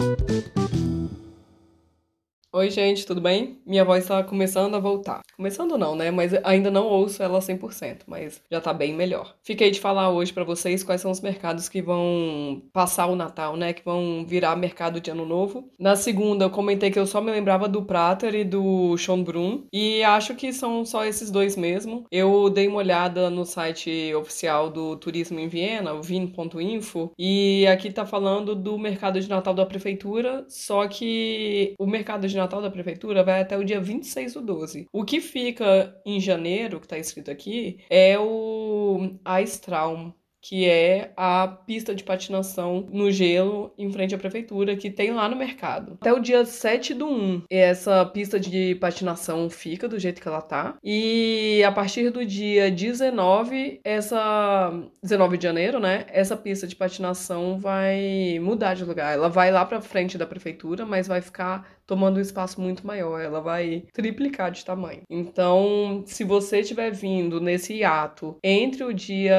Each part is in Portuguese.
thank you Oi, gente, tudo bem? Minha voz tá começando a voltar. Começando não, né? Mas ainda não ouço ela 100%, mas já tá bem melhor. Fiquei de falar hoje para vocês quais são os mercados que vão passar o Natal, né? Que vão virar mercado de Ano Novo. Na segunda, eu comentei que eu só me lembrava do Prater e do Schönbrunn, e acho que são só esses dois mesmo. Eu dei uma olhada no site oficial do Turismo em Viena, o vin.info, e aqui tá falando do mercado de Natal da prefeitura, só que o mercado de Natal da Prefeitura vai até o dia 26 do 12. O que fica em janeiro, que está escrito aqui, é o Aistraum, que é a pista de patinação no gelo em frente à prefeitura, que tem lá no mercado. Até o dia 7 do 1, essa pista de patinação fica do jeito que ela tá. E a partir do dia 19, essa 19 de janeiro, né? Essa pista de patinação vai mudar de lugar. Ela vai lá para frente da prefeitura, mas vai ficar tomando um espaço muito maior, ela vai triplicar de tamanho. Então, se você estiver vindo nesse hiato entre o dia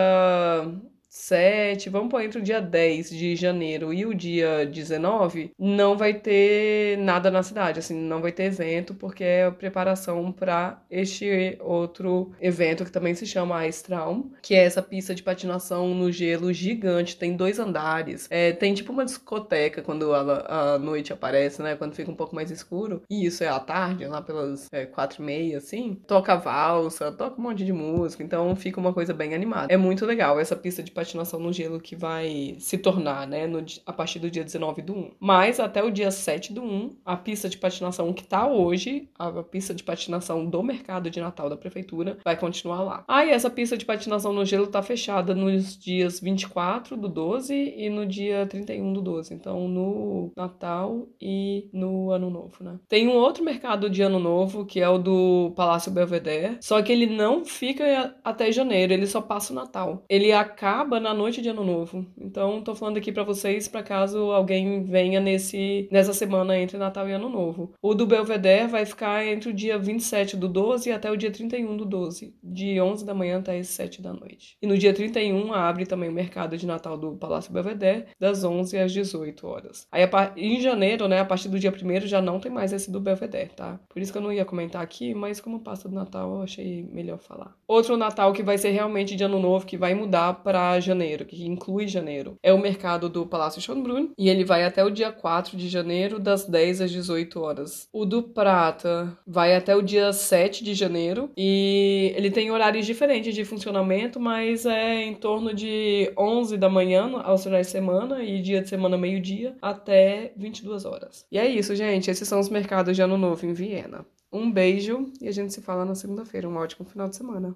7, vamos pôr entre o dia 10 de janeiro e o dia 19, não vai ter nada na cidade, assim, não vai ter evento, porque é a preparação para este outro evento que também se chama Ice Traum, que é essa pista de patinação no gelo gigante, tem dois andares, é, tem tipo uma discoteca quando a, a, noite aparece, né, quando fica um pouco mais escuro, e isso é à tarde, lá pelas é, quatro e meia, assim, toca valsa, toca um monte de música, então fica uma coisa bem animada. É muito legal essa pista de patinação no gelo que vai se tornar, né, no, a partir do dia 19 do 1. Mas até o dia 7 do 1, a pista de patinação que tá hoje, a pista de patinação do mercado de Natal da prefeitura, vai continuar lá. Ah, e essa pista de patinação no gelo tá fechada nos dias 24 do 12 e no dia 31 do 12. Então, no Natal e no Ano Novo, né? Tem um outro mercado de Ano Novo, que é o do Palácio Belvedere, só que ele não fica até janeiro, ele só passa o Natal. Ele acaba na noite de Ano Novo. Então, tô falando aqui para vocês para caso alguém venha nesse nessa semana entre Natal e Ano Novo. O do Belvedere vai ficar entre o dia 27 do 12 até o dia 31 do 12, de 11 da manhã até as 7 da noite. E no dia 31 abre também o mercado de Natal do Palácio Belvedere, das 11 às 18 horas. Aí em janeiro, né, a partir do dia 1 já não tem mais esse do Belvedere, tá? Por isso que eu não ia comentar aqui, mas como passa do Natal, eu achei melhor falar. Outro Natal que vai ser realmente de Ano Novo, que vai mudar para janeiro, que inclui janeiro, é o mercado do Palácio Schönbrunn e ele vai até o dia 4 de janeiro, das 10 às 18 horas. O do Prata vai até o dia 7 de janeiro e ele tem horários diferentes de funcionamento, mas é em torno de 11 da manhã aos finais de semana e dia de semana meio-dia até 22 horas. E é isso, gente. Esses são os mercados de Ano Novo em Viena. Um beijo e a gente se fala na segunda-feira. Um ótimo final de semana.